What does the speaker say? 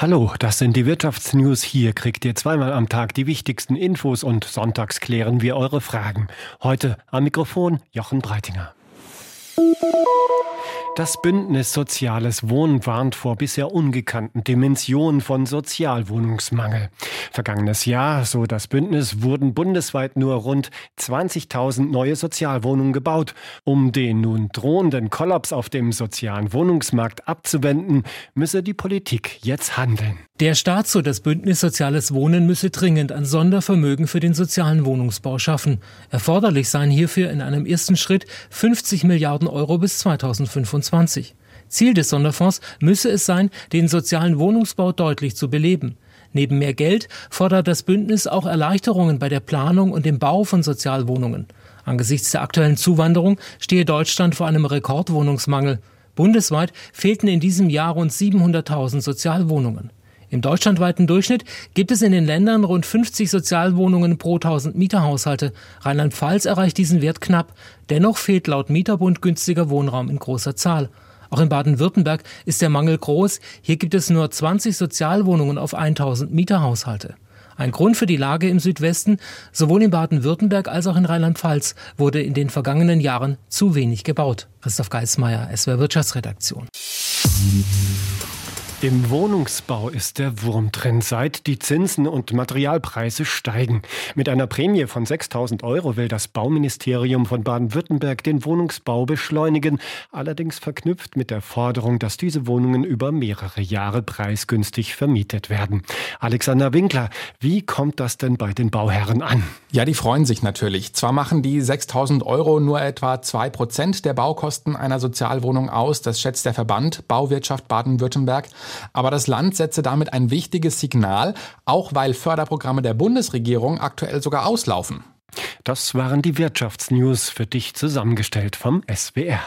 Hallo, das sind die Wirtschaftsnews. Hier kriegt ihr zweimal am Tag die wichtigsten Infos und sonntags klären wir eure Fragen. Heute am Mikrofon Jochen Breitinger. Das Bündnis Soziales Wohnen warnt vor bisher ungekannten Dimensionen von Sozialwohnungsmangel. Vergangenes Jahr, so das Bündnis, wurden bundesweit nur rund 20.000 neue Sozialwohnungen gebaut. Um den nun drohenden Kollaps auf dem sozialen Wohnungsmarkt abzuwenden, müsse die Politik jetzt handeln. Der Staat, so das Bündnis Soziales Wohnen, müsse dringend ein Sondervermögen für den sozialen Wohnungsbau schaffen. Erforderlich seien hierfür in einem ersten Schritt 50 Milliarden Euro bis 2025. Ziel des Sonderfonds müsse es sein, den sozialen Wohnungsbau deutlich zu beleben. Neben mehr Geld fordert das Bündnis auch Erleichterungen bei der Planung und dem Bau von Sozialwohnungen. Angesichts der aktuellen Zuwanderung stehe Deutschland vor einem Rekordwohnungsmangel. Bundesweit fehlten in diesem Jahr rund 700.000 Sozialwohnungen. Im deutschlandweiten Durchschnitt gibt es in den Ländern rund 50 Sozialwohnungen pro 1000 Mieterhaushalte. Rheinland-Pfalz erreicht diesen Wert knapp. Dennoch fehlt laut Mieterbund günstiger Wohnraum in großer Zahl. Auch in Baden-Württemberg ist der Mangel groß. Hier gibt es nur 20 Sozialwohnungen auf 1000 Mieterhaushalte. Ein Grund für die Lage im Südwesten, sowohl in Baden-Württemberg als auch in Rheinland-Pfalz, wurde in den vergangenen Jahren zu wenig gebaut. Christoph Geismeier, SWR Wirtschaftsredaktion. Im Wohnungsbau ist der Wurm drin, seit die Zinsen und Materialpreise steigen. Mit einer Prämie von 6000 Euro will das Bauministerium von Baden-Württemberg den Wohnungsbau beschleunigen, allerdings verknüpft mit der Forderung, dass diese Wohnungen über mehrere Jahre preisgünstig vermietet werden. Alexander Winkler, wie kommt das denn bei den Bauherren an? Ja, die freuen sich natürlich. Zwar machen die 6000 Euro nur etwa zwei Prozent der Baukosten einer Sozialwohnung aus, das schätzt der Verband Bauwirtschaft Baden-Württemberg. Aber das Land setze damit ein wichtiges Signal, auch weil Förderprogramme der Bundesregierung aktuell sogar auslaufen. Das waren die Wirtschaftsnews für dich zusammengestellt vom SWR.